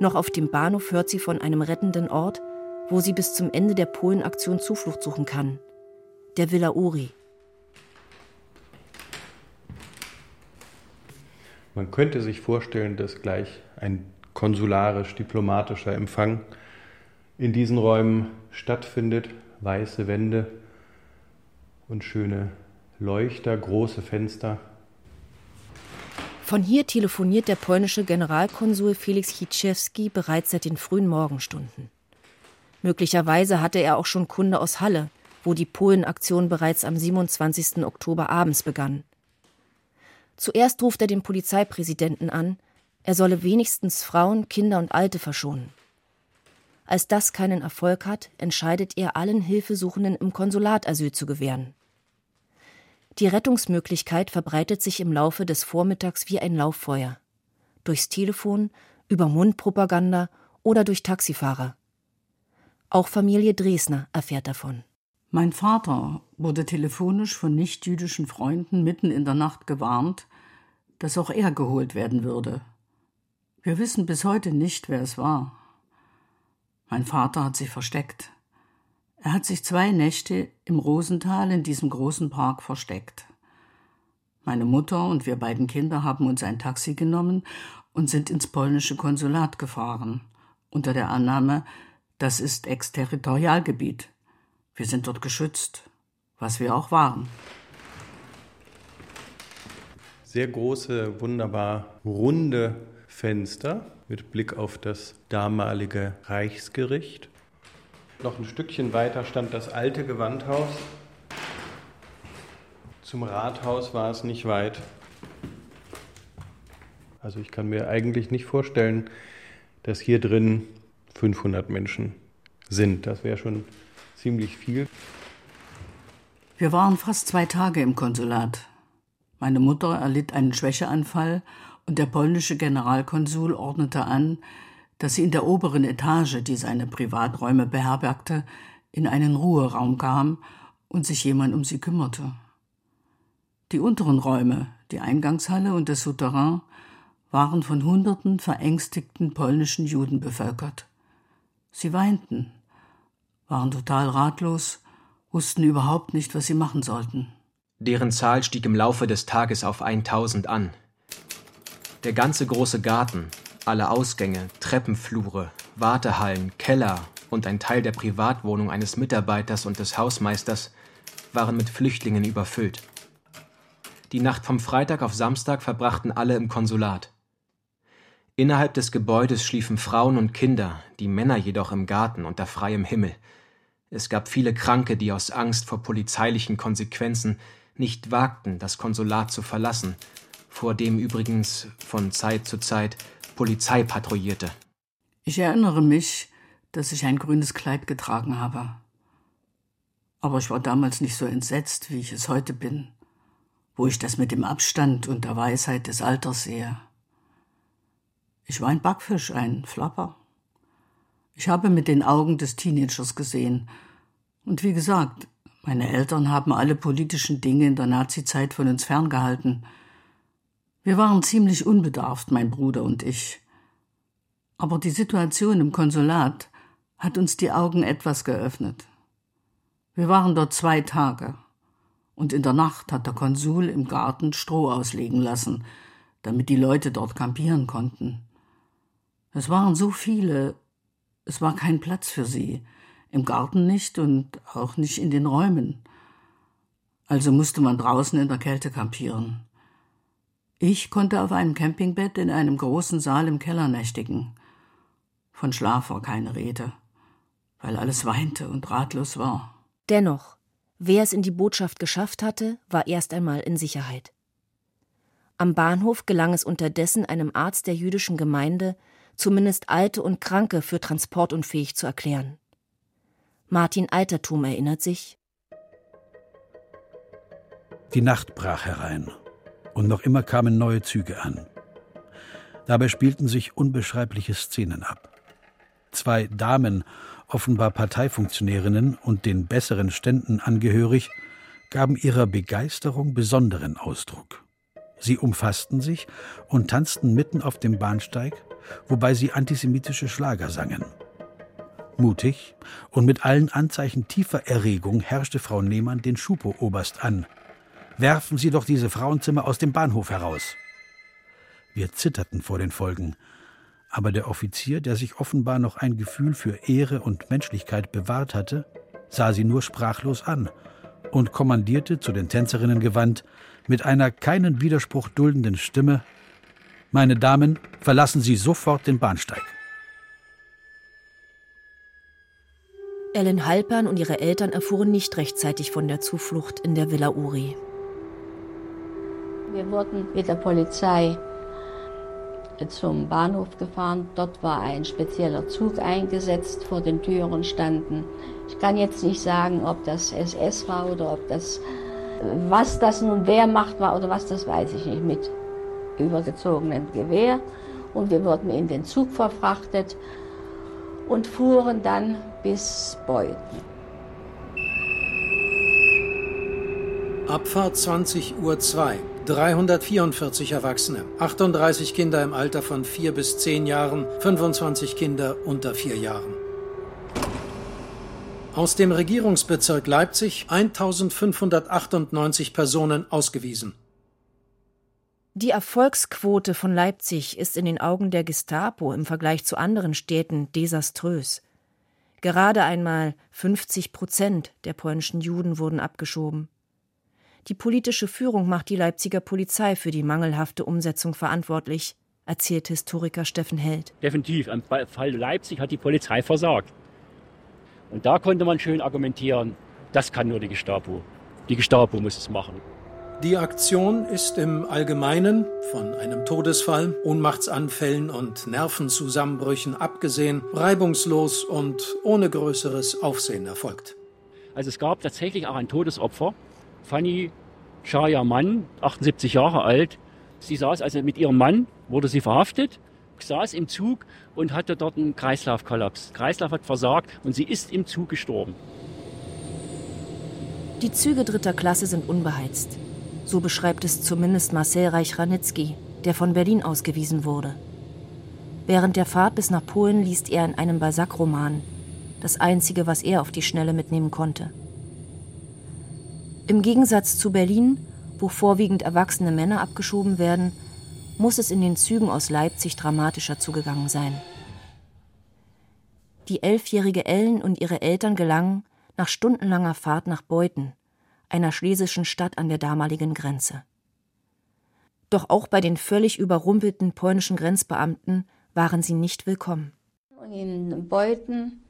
Noch auf dem Bahnhof hört sie von einem rettenden Ort, wo sie bis zum Ende der Polenaktion Zuflucht suchen kann. Der Villa Uri. Man könnte sich vorstellen, dass gleich ein konsularisch-diplomatischer Empfang in diesen Räumen stattfindet. Weiße Wände und schöne Leuchter, große Fenster. Von hier telefoniert der polnische Generalkonsul Felix Hitschewski bereits seit den frühen Morgenstunden. Möglicherweise hatte er auch schon Kunde aus Halle, wo die Polenaktion bereits am 27. Oktober abends begann. Zuerst ruft er den Polizeipräsidenten an, er solle wenigstens Frauen, Kinder und Alte verschonen. Als das keinen Erfolg hat, entscheidet er, allen Hilfesuchenden im Konsulat Asyl zu gewähren. Die Rettungsmöglichkeit verbreitet sich im Laufe des Vormittags wie ein Lauffeuer. Durchs Telefon, über Mundpropaganda oder durch Taxifahrer. Auch Familie Dresner erfährt davon. Mein Vater wurde telefonisch von nichtjüdischen Freunden mitten in der Nacht gewarnt, dass auch er geholt werden würde. Wir wissen bis heute nicht, wer es war. Mein Vater hat sich versteckt. Er hat sich zwei Nächte im Rosental in diesem großen Park versteckt. Meine Mutter und wir beiden Kinder haben uns ein Taxi genommen und sind ins polnische Konsulat gefahren, unter der Annahme, das ist Exterritorialgebiet. Wir sind dort geschützt, was wir auch waren. Sehr große, wunderbar runde Fenster mit Blick auf das damalige Reichsgericht. Noch ein Stückchen weiter stand das alte Gewandhaus. Zum Rathaus war es nicht weit. Also ich kann mir eigentlich nicht vorstellen, dass hier drin 500 Menschen sind. Das wäre schon ziemlich viel. Wir waren fast zwei Tage im Konsulat. Meine Mutter erlitt einen Schwächeanfall und der polnische Generalkonsul ordnete an, dass sie in der oberen Etage, die seine Privaträume beherbergte, in einen Ruheraum kam und sich jemand um sie kümmerte. Die unteren Räume, die Eingangshalle und das Souterrain, waren von hunderten verängstigten polnischen Juden bevölkert. Sie weinten, waren total ratlos, wussten überhaupt nicht, was sie machen sollten. Deren Zahl stieg im Laufe des Tages auf 1000 an. Der ganze große Garten, alle Ausgänge, Treppenflure, Wartehallen, Keller und ein Teil der Privatwohnung eines Mitarbeiters und des Hausmeisters waren mit Flüchtlingen überfüllt. Die Nacht vom Freitag auf Samstag verbrachten alle im Konsulat. Innerhalb des Gebäudes schliefen Frauen und Kinder, die Männer jedoch im Garten unter freiem Himmel. Es gab viele Kranke, die aus Angst vor polizeilichen Konsequenzen nicht wagten, das Konsulat zu verlassen, vor dem übrigens von Zeit zu Zeit Polizei patrouillierte. Ich erinnere mich, dass ich ein grünes Kleid getragen habe. Aber ich war damals nicht so entsetzt, wie ich es heute bin, wo ich das mit dem Abstand und der Weisheit des Alters sehe. Ich war ein Backfisch, ein Flapper. Ich habe mit den Augen des Teenagers gesehen. Und wie gesagt, meine Eltern haben alle politischen Dinge in der Nazizeit von uns ferngehalten. Wir waren ziemlich unbedarft, mein Bruder und ich. Aber die Situation im Konsulat hat uns die Augen etwas geöffnet. Wir waren dort zwei Tage, und in der Nacht hat der Konsul im Garten Stroh auslegen lassen, damit die Leute dort kampieren konnten. Es waren so viele, es war kein Platz für sie, im Garten nicht und auch nicht in den Räumen. Also musste man draußen in der Kälte kampieren. Ich konnte auf einem Campingbett in einem großen Saal im Keller nächtigen. Von Schlaf war keine Rede, weil alles weinte und ratlos war. Dennoch, wer es in die Botschaft geschafft hatte, war erst einmal in Sicherheit. Am Bahnhof gelang es unterdessen einem Arzt der jüdischen Gemeinde, zumindest Alte und Kranke für transportunfähig zu erklären. Martin Altertum erinnert sich. Die Nacht brach herein und noch immer kamen neue Züge an. Dabei spielten sich unbeschreibliche Szenen ab. Zwei Damen, offenbar Parteifunktionärinnen und den besseren Ständen angehörig, gaben ihrer Begeisterung besonderen Ausdruck. Sie umfassten sich und tanzten mitten auf dem Bahnsteig, wobei sie antisemitische Schlager sangen. Mutig und mit allen Anzeichen tiefer Erregung herrschte Frau Nehmann den Schupo-Oberst an. Werfen Sie doch diese Frauenzimmer aus dem Bahnhof heraus. Wir zitterten vor den Folgen. Aber der Offizier, der sich offenbar noch ein Gefühl für Ehre und Menschlichkeit bewahrt hatte, sah sie nur sprachlos an und kommandierte zu den Tänzerinnen gewandt mit einer keinen Widerspruch duldenden Stimme Meine Damen, verlassen Sie sofort den Bahnsteig. Ellen Halpern und ihre Eltern erfuhren nicht rechtzeitig von der Zuflucht in der Villa Uri. Wir wurden mit der Polizei zum Bahnhof gefahren. Dort war ein spezieller Zug eingesetzt, vor den Türen standen. Ich kann jetzt nicht sagen, ob das SS war oder ob das, was das nun Wehrmacht war oder was, das weiß ich nicht, mit übergezogenem Gewehr. Und wir wurden in den Zug verfrachtet und fuhren dann bis Beuthen. Abfahrt 20 Uhr 2. 344 Erwachsene, 38 Kinder im Alter von 4 bis 10 Jahren, 25 Kinder unter 4 Jahren. Aus dem Regierungsbezirk Leipzig 1598 Personen ausgewiesen. Die Erfolgsquote von Leipzig ist in den Augen der Gestapo im Vergleich zu anderen Städten desaströs. Gerade einmal 50 Prozent der polnischen Juden wurden abgeschoben. Die politische Führung macht die Leipziger Polizei für die mangelhafte Umsetzung verantwortlich, erzählt Historiker Steffen Held. Definitiv, am Fall Leipzig hat die Polizei versagt. Und da konnte man schön argumentieren, das kann nur die Gestapo. Die Gestapo muss es machen. Die Aktion ist im Allgemeinen von einem Todesfall, Ohnmachtsanfällen und Nervenzusammenbrüchen abgesehen reibungslos und ohne größeres Aufsehen erfolgt. Also es gab tatsächlich auch ein Todesopfer. Fanny Chaya Mann, 78 Jahre alt. Sie saß also mit ihrem Mann, wurde sie verhaftet, saß im Zug und hatte dort einen Kreislaufkollaps. Kreislauf hat versagt und sie ist im Zug gestorben. Die Züge dritter Klasse sind unbeheizt. So beschreibt es zumindest Marcel Reich-Ranitzky, der von Berlin ausgewiesen wurde. Während der Fahrt bis nach Polen liest er in einem Balzac-Roman, das einzige, was er auf die Schnelle mitnehmen konnte. Im Gegensatz zu Berlin, wo vorwiegend erwachsene Männer abgeschoben werden, muss es in den Zügen aus Leipzig dramatischer zugegangen sein. Die elfjährige Ellen und ihre Eltern gelangen nach stundenlanger Fahrt nach Beuthen, einer schlesischen Stadt an der damaligen Grenze. Doch auch bei den völlig überrumpelten polnischen Grenzbeamten waren sie nicht willkommen. In Beuthen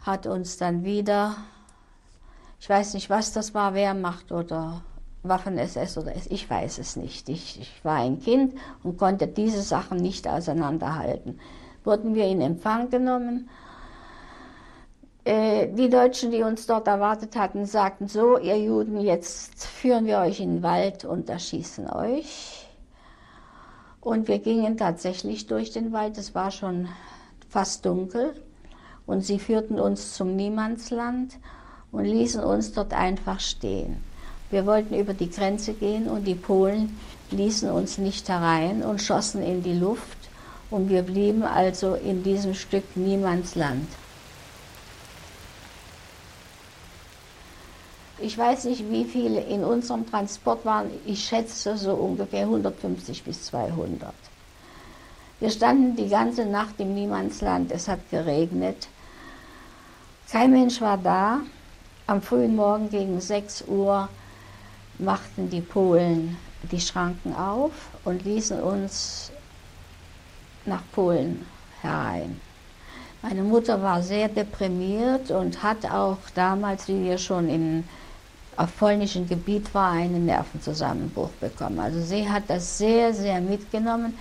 hat uns dann wieder, ich weiß nicht, was das war, Wehrmacht oder Waffen-SS oder ich weiß es nicht. Ich, ich war ein Kind und konnte diese Sachen nicht auseinanderhalten. Wurden wir in Empfang genommen äh, die Deutschen, die uns dort erwartet hatten, sagten so, ihr Juden, jetzt führen wir euch in den Wald und erschießen euch. Und wir gingen tatsächlich durch den Wald, es war schon fast dunkel. Und sie führten uns zum Niemandsland und ließen uns dort einfach stehen. Wir wollten über die Grenze gehen und die Polen ließen uns nicht herein und schossen in die Luft. Und wir blieben also in diesem Stück Niemandsland. Ich weiß nicht, wie viele in unserem Transport waren. Ich schätze so ungefähr 150 bis 200. Wir standen die ganze Nacht im Niemandsland. Es hat geregnet. Kein Mensch war da. Am frühen Morgen gegen 6 Uhr machten die Polen die Schranken auf und ließen uns nach Polen herein. Meine Mutter war sehr deprimiert und hat auch damals, wie wir schon in auf polnischem Gebiet war, einen Nervenzusammenbruch bekommen. Also sie hat das sehr, sehr mitgenommen.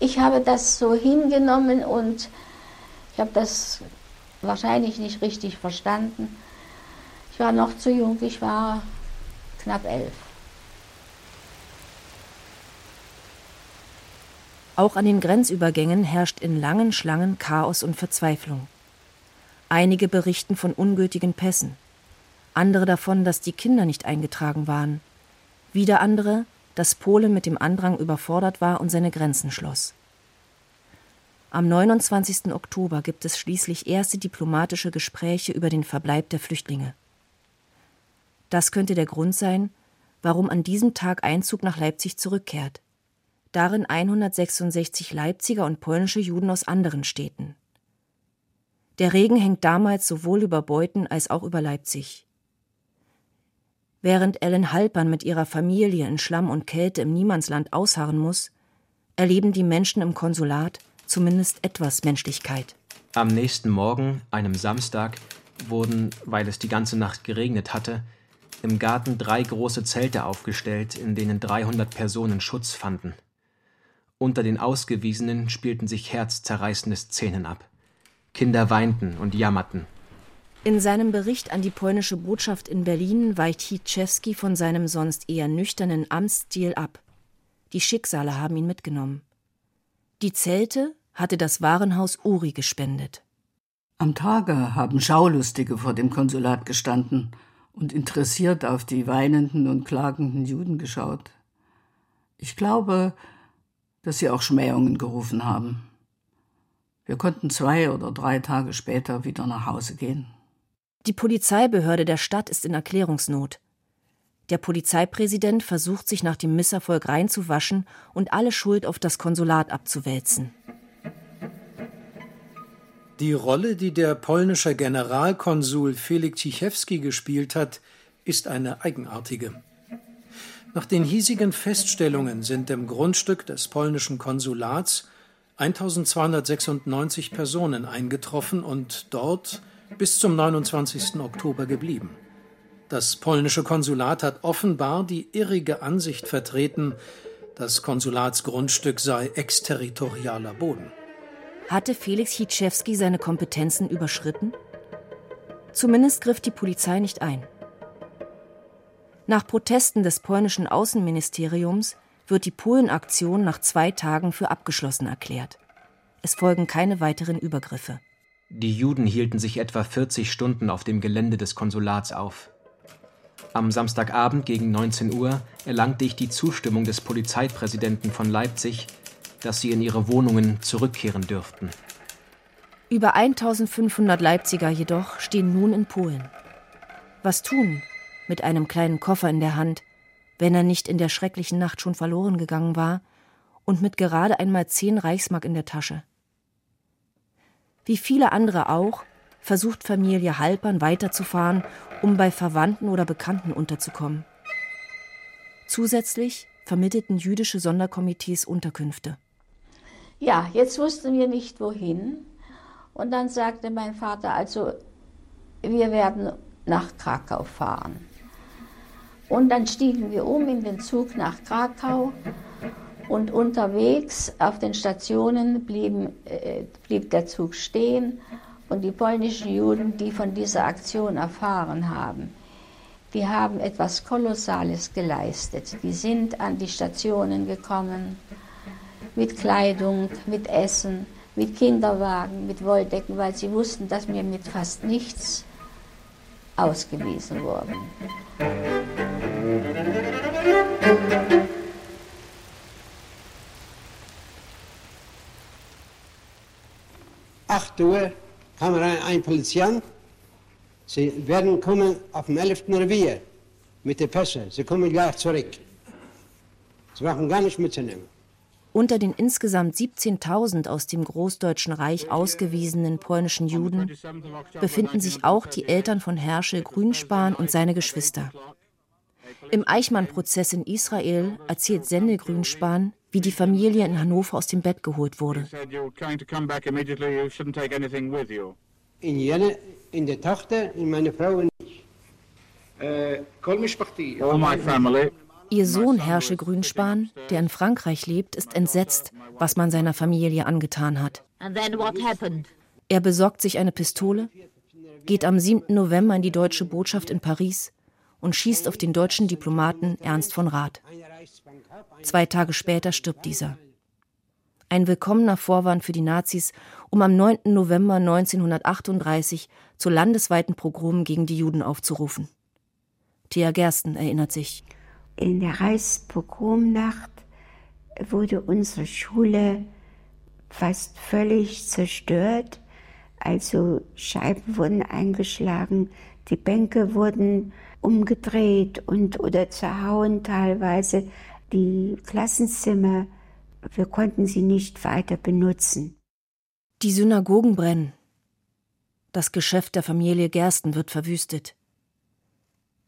Ich habe das so hingenommen und ich habe das wahrscheinlich nicht richtig verstanden. Ich war noch zu jung, ich war knapp elf. Auch an den Grenzübergängen herrscht in langen Schlangen Chaos und Verzweiflung. Einige berichten von ungültigen Pässen andere davon, dass die Kinder nicht eingetragen waren, wieder andere, dass Polen mit dem Andrang überfordert war und seine Grenzen schloss. Am 29. Oktober gibt es schließlich erste diplomatische Gespräche über den Verbleib der Flüchtlinge. Das könnte der Grund sein, warum an diesem Tag Einzug nach Leipzig zurückkehrt. Darin 166 Leipziger und polnische Juden aus anderen Städten. Der Regen hängt damals sowohl über Beuthen als auch über Leipzig. Während Ellen Halpern mit ihrer Familie in Schlamm und Kälte im Niemandsland ausharren muss, erleben die Menschen im Konsulat zumindest etwas Menschlichkeit. Am nächsten Morgen, einem Samstag, wurden, weil es die ganze Nacht geregnet hatte, im Garten drei große Zelte aufgestellt, in denen 300 Personen Schutz fanden. Unter den Ausgewiesenen spielten sich herzzerreißende Szenen ab. Kinder weinten und jammerten. In seinem Bericht an die polnische Botschaft in Berlin weicht Hitschewski von seinem sonst eher nüchternen Amtsstil ab. Die Schicksale haben ihn mitgenommen. Die Zelte hatte das Warenhaus Uri gespendet. Am Tage haben Schaulustige vor dem Konsulat gestanden und interessiert auf die weinenden und klagenden Juden geschaut. Ich glaube, dass sie auch Schmähungen gerufen haben. Wir konnten zwei oder drei Tage später wieder nach Hause gehen. Die Polizeibehörde der Stadt ist in Erklärungsnot. Der Polizeipräsident versucht sich nach dem Misserfolg reinzuwaschen und alle Schuld auf das Konsulat abzuwälzen. Die Rolle, die der polnische Generalkonsul Felix Cichewski gespielt hat, ist eine eigenartige. Nach den hiesigen Feststellungen sind im Grundstück des polnischen Konsulats 1296 Personen eingetroffen und dort bis zum 29. Oktober geblieben. Das polnische Konsulat hat offenbar die irrige Ansicht vertreten, das Konsulatsgrundstück sei exterritorialer Boden. Hatte Felix Hitschewski seine Kompetenzen überschritten? Zumindest griff die Polizei nicht ein. Nach Protesten des polnischen Außenministeriums wird die Polenaktion nach zwei Tagen für abgeschlossen erklärt. Es folgen keine weiteren Übergriffe. Die Juden hielten sich etwa 40 Stunden auf dem Gelände des Konsulats auf. Am Samstagabend gegen 19 Uhr erlangte ich die Zustimmung des Polizeipräsidenten von Leipzig, dass sie in ihre Wohnungen zurückkehren dürften. Über 1500 Leipziger jedoch stehen nun in Polen. Was tun mit einem kleinen Koffer in der Hand, wenn er nicht in der schrecklichen Nacht schon verloren gegangen war und mit gerade einmal zehn Reichsmark in der Tasche? Wie viele andere auch, versucht Familie Halpern weiterzufahren, um bei Verwandten oder Bekannten unterzukommen. Zusätzlich vermittelten jüdische Sonderkomitees Unterkünfte. Ja, jetzt wussten wir nicht wohin. Und dann sagte mein Vater, also wir werden nach Krakau fahren. Und dann stiegen wir um in den Zug nach Krakau und unterwegs auf den Stationen blieben, äh, blieb der Zug stehen und die polnischen Juden, die von dieser Aktion erfahren haben, die haben etwas Kolossales geleistet. Die sind an die Stationen gekommen mit Kleidung, mit Essen, mit Kinderwagen, mit Wolldecken, weil sie wussten, dass wir mit fast nichts ausgewiesen wurden. 8 Uhr kam rein ein Polizist. Sie werden kommen auf dem 11. Revier mit der Pässe. Sie kommen gleich zurück. Sie brauchen gar nicht mitzunehmen. Unter den insgesamt 17.000 aus dem Großdeutschen Reich ausgewiesenen polnischen Juden befinden sich auch die Eltern von Herschel Grünspan und seine Geschwister. Im Eichmann-Prozess in Israel erzählt Sende Grünspan, wie die Familie in Hannover aus dem Bett geholt wurde. In jene, in der Tochter, in meine Frau und ich. Ihr Sohn Herrsche Grünspan, der in Frankreich lebt, ist entsetzt, was man seiner Familie angetan hat. Er besorgt sich eine Pistole, geht am 7. November in die deutsche Botschaft in Paris und schießt auf den deutschen Diplomaten Ernst von Rath. Zwei Tage später stirbt dieser. Ein willkommener Vorwand für die Nazis, um am 9. November 1938 zu landesweiten Pogromen gegen die Juden aufzurufen. Thea Gersten erinnert sich. In der Reichspogromnacht wurde unsere Schule fast völlig zerstört. Also Scheiben wurden eingeschlagen, die Bänke wurden umgedreht und oder zerhauen teilweise. Die Klassenzimmer, wir konnten sie nicht weiter benutzen. Die Synagogen brennen. Das Geschäft der Familie Gersten wird verwüstet.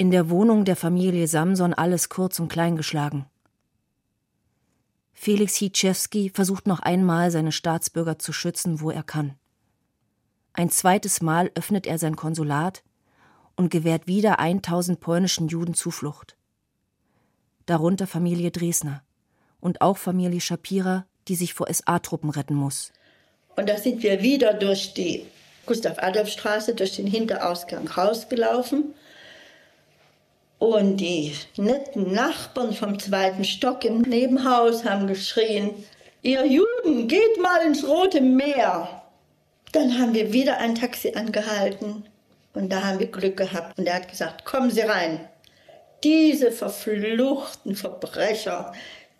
In der Wohnung der Familie Samson alles kurz und klein geschlagen. Felix Hitschewski versucht noch einmal, seine Staatsbürger zu schützen, wo er kann. Ein zweites Mal öffnet er sein Konsulat und gewährt wieder 1000 polnischen Juden Zuflucht. Darunter Familie Dresner und auch Familie Shapira, die sich vor SA-Truppen retten muss. Und da sind wir wieder durch die Gustav-Adolf-Straße, durch den Hinterausgang rausgelaufen. Und die netten Nachbarn vom zweiten Stock im Nebenhaus haben geschrien, ihr Juden, geht mal ins Rote Meer. Dann haben wir wieder ein Taxi angehalten und da haben wir Glück gehabt. Und er hat gesagt, kommen Sie rein. Diese verfluchten Verbrecher,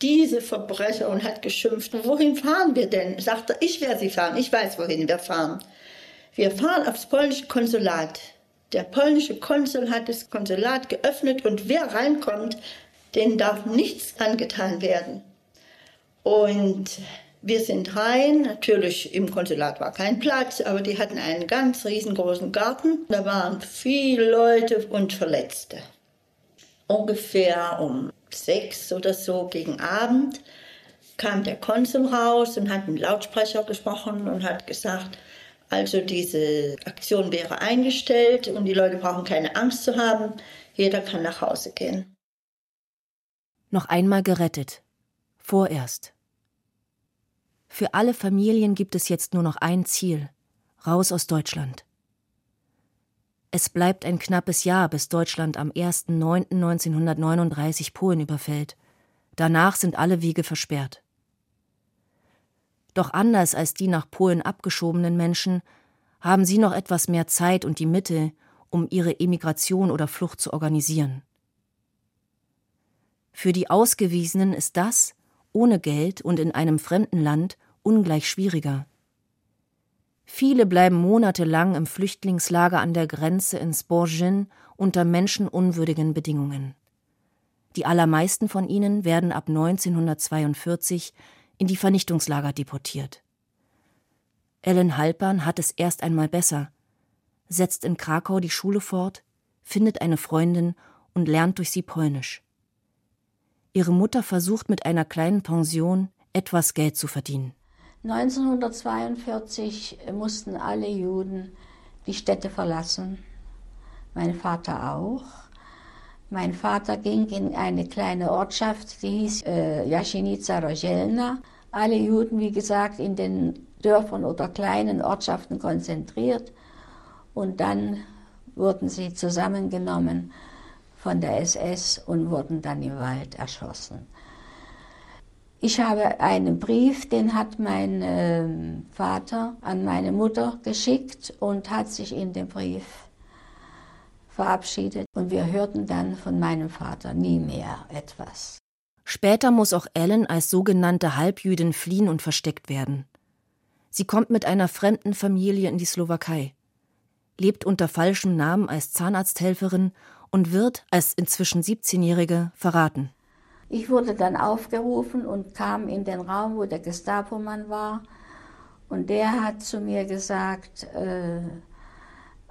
diese Verbrecher und hat geschimpft. Wohin fahren wir denn? Sagte, ich werde Sie fahren. Ich weiß, wohin wir fahren. Wir fahren aufs polnische Konsulat. Der polnische Konsul hat das Konsulat geöffnet und wer reinkommt, denen darf nichts angetan werden. Und wir sind rein, natürlich im Konsulat war kein Platz, aber die hatten einen ganz riesengroßen Garten. Da waren viele Leute und Verletzte. Ungefähr um sechs oder so gegen Abend kam der Konsul raus und hat mit Lautsprecher gesprochen und hat gesagt, also diese Aktion wäre eingestellt und die Leute brauchen keine Angst zu haben. Jeder kann nach Hause gehen. Noch einmal gerettet. Vorerst. Für alle Familien gibt es jetzt nur noch ein Ziel. Raus aus Deutschland. Es bleibt ein knappes Jahr, bis Deutschland am 1.9.1939 Polen überfällt. Danach sind alle Wege versperrt. Doch anders als die nach Polen abgeschobenen Menschen haben sie noch etwas mehr Zeit und die Mittel, um ihre Emigration oder Flucht zu organisieren. Für die Ausgewiesenen ist das, ohne Geld und in einem fremden Land, ungleich schwieriger. Viele bleiben monatelang im Flüchtlingslager an der Grenze in Sporgin unter menschenunwürdigen Bedingungen. Die allermeisten von ihnen werden ab 1942 in die Vernichtungslager deportiert. Ellen Halpern hat es erst einmal besser, setzt in Krakau die Schule fort, findet eine Freundin und lernt durch sie Polnisch. Ihre Mutter versucht mit einer kleinen Pension etwas Geld zu verdienen. 1942 mussten alle Juden die Städte verlassen. Mein Vater auch. Mein Vater ging in eine kleine Ortschaft, die hieß äh, Jaschinica Rozelna. Alle Juden, wie gesagt, in den Dörfern oder kleinen Ortschaften konzentriert. Und dann wurden sie zusammengenommen von der SS und wurden dann im Wald erschossen. Ich habe einen Brief, den hat mein äh, Vater an meine Mutter geschickt und hat sich in dem Brief verabschiedet. Und wir hörten dann von meinem Vater nie mehr etwas. Später muss auch Ellen als sogenannte Halbjüdin fliehen und versteckt werden. Sie kommt mit einer fremden Familie in die Slowakei, lebt unter falschem Namen als Zahnarzthelferin und wird als inzwischen 17-Jährige verraten. Ich wurde dann aufgerufen und kam in den Raum, wo der Gestapo-Mann war. Und der hat zu mir gesagt, äh,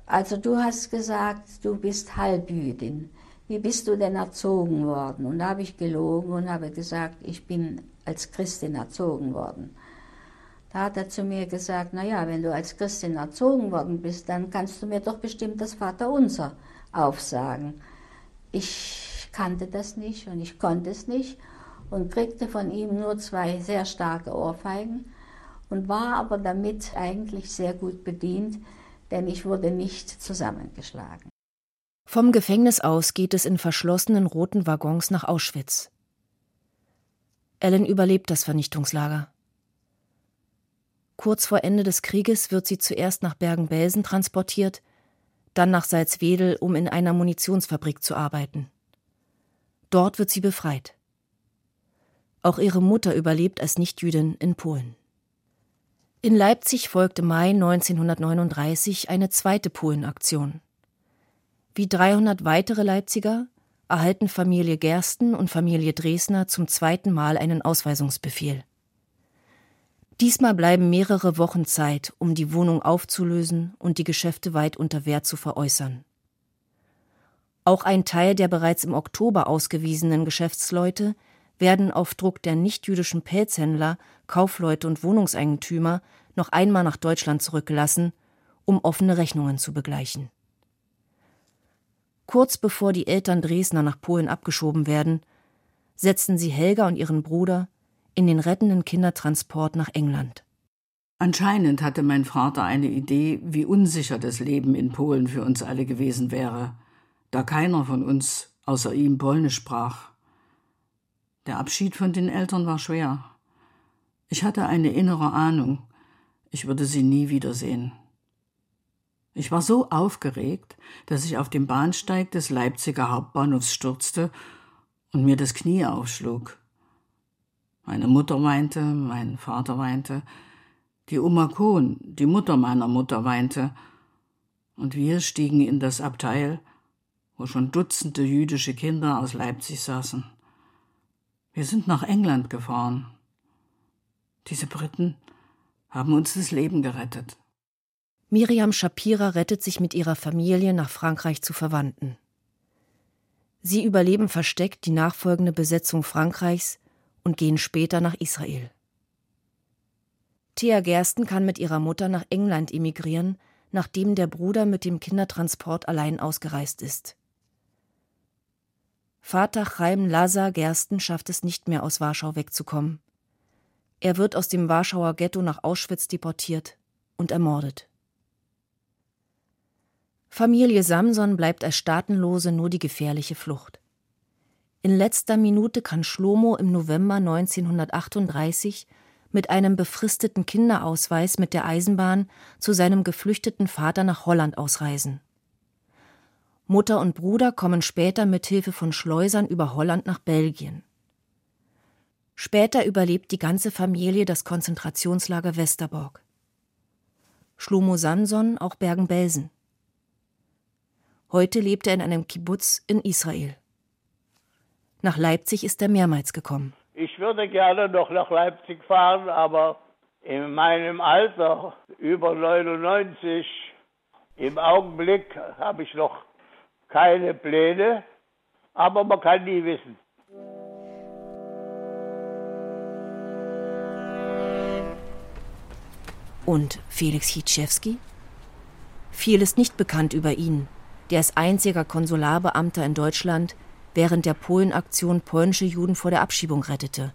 also du hast gesagt, du bist Halbjüdin. Wie bist du denn erzogen worden? Und da habe ich gelogen und habe gesagt, ich bin als Christin erzogen worden. Da hat er zu mir gesagt, naja, wenn du als Christin erzogen worden bist, dann kannst du mir doch bestimmt das Vaterunser aufsagen. Ich kannte das nicht und ich konnte es nicht und kriegte von ihm nur zwei sehr starke Ohrfeigen und war aber damit eigentlich sehr gut bedient, denn ich wurde nicht zusammengeschlagen. Vom Gefängnis aus geht es in verschlossenen roten Waggons nach Auschwitz. Ellen überlebt das Vernichtungslager. Kurz vor Ende des Krieges wird sie zuerst nach Bergen-Belsen transportiert, dann nach Salzwedel, um in einer Munitionsfabrik zu arbeiten. Dort wird sie befreit. Auch ihre Mutter überlebt als Nichtjüdin in Polen. In Leipzig folgte Mai 1939 eine zweite Polenaktion. Wie 300 weitere Leipziger erhalten Familie Gersten und Familie Dresner zum zweiten Mal einen Ausweisungsbefehl. Diesmal bleiben mehrere Wochen Zeit, um die Wohnung aufzulösen und die Geschäfte weit unter Wert zu veräußern. Auch ein Teil der bereits im Oktober ausgewiesenen Geschäftsleute werden auf Druck der nichtjüdischen Pelzhändler, Kaufleute und Wohnungseigentümer noch einmal nach Deutschland zurückgelassen, um offene Rechnungen zu begleichen. Kurz bevor die Eltern Dresdner nach Polen abgeschoben werden, setzen sie Helga und ihren Bruder in den rettenden Kindertransport nach England. Anscheinend hatte mein Vater eine Idee, wie unsicher das Leben in Polen für uns alle gewesen wäre da keiner von uns außer ihm Polnisch sprach. Der Abschied von den Eltern war schwer. Ich hatte eine innere Ahnung, ich würde sie nie wiedersehen. Ich war so aufgeregt, dass ich auf dem Bahnsteig des Leipziger Hauptbahnhofs stürzte und mir das Knie aufschlug. Meine Mutter weinte, mein Vater weinte, die Oma Kohn, die Mutter meiner Mutter, weinte, und wir stiegen in das Abteil, wo schon Dutzende jüdische Kinder aus Leipzig saßen. Wir sind nach England gefahren. Diese Briten haben uns das Leben gerettet. Miriam Shapira rettet sich mit ihrer Familie nach Frankreich zu Verwandten. Sie überleben versteckt die nachfolgende Besetzung Frankreichs und gehen später nach Israel. Thea Gersten kann mit ihrer Mutter nach England emigrieren, nachdem der Bruder mit dem Kindertransport allein ausgereist ist. Vater Chaim Lazar Gersten schafft es nicht mehr, aus Warschau wegzukommen. Er wird aus dem Warschauer Ghetto nach Auschwitz deportiert und ermordet. Familie Samson bleibt als Staatenlose nur die gefährliche Flucht. In letzter Minute kann Schlomo im November 1938 mit einem befristeten Kinderausweis mit der Eisenbahn zu seinem geflüchteten Vater nach Holland ausreisen. Mutter und Bruder kommen später mit Hilfe von Schleusern über Holland nach Belgien. Später überlebt die ganze Familie das Konzentrationslager Westerbork. Schlomo Samson auch Bergen-Belsen. Heute lebt er in einem Kibbutz in Israel. Nach Leipzig ist er mehrmals gekommen. Ich würde gerne noch nach Leipzig fahren, aber in meinem Alter, über 99, im Augenblick habe ich noch keine Pläne, aber man kann nie wissen. Und Felix Hitschewski? Viel ist nicht bekannt über ihn, der als einziger Konsularbeamter in Deutschland während der Polenaktion polnische Juden vor der Abschiebung rettete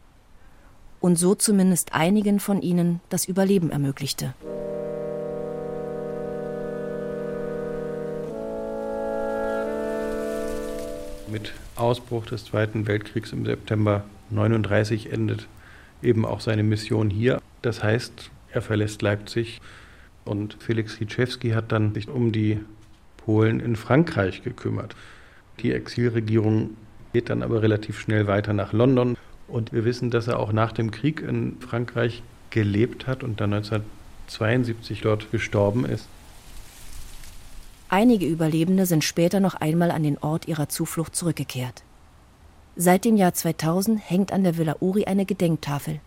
und so zumindest einigen von ihnen das Überleben ermöglichte. Mit Ausbruch des Zweiten Weltkriegs im September 1939 endet eben auch seine Mission hier. Das heißt, er verlässt Leipzig und Felix Hitschewski hat dann sich um die Polen in Frankreich gekümmert. Die Exilregierung geht dann aber relativ schnell weiter nach London und wir wissen, dass er auch nach dem Krieg in Frankreich gelebt hat und dann 1972 dort gestorben ist. Einige Überlebende sind später noch einmal an den Ort ihrer Zuflucht zurückgekehrt. Seit dem Jahr 2000 hängt an der Villa Uri eine Gedenktafel.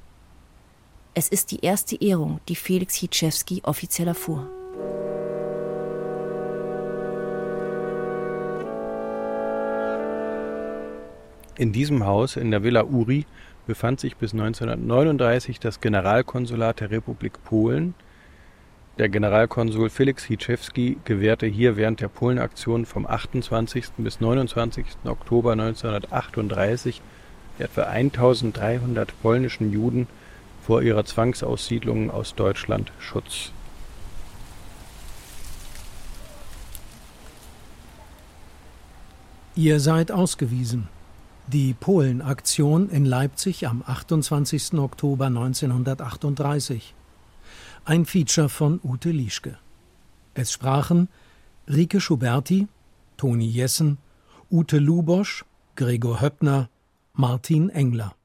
Es ist die erste Ehrung, die Felix Hitschewski offiziell erfuhr. In diesem Haus in der Villa Uri befand sich bis 1939 das Generalkonsulat der Republik Polen. Der Generalkonsul Felix Hitschewski gewährte hier während der Polenaktion vom 28. bis 29. Oktober 1938 etwa 1300 polnischen Juden vor ihrer Zwangsaussiedlung aus Deutschland Schutz. Ihr seid ausgewiesen. Die Polenaktion in Leipzig am 28. Oktober 1938. Ein Feature von Ute Lieschke. Es sprachen Rike Schuberti, Toni Jessen, Ute Lubosch, Gregor Höppner, Martin Engler.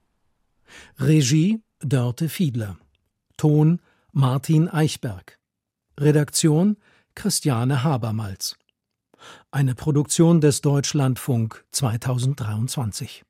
Regie Dörte Fiedler. Ton Martin Eichberg. Redaktion Christiane Habermals. Eine Produktion des Deutschlandfunk 2023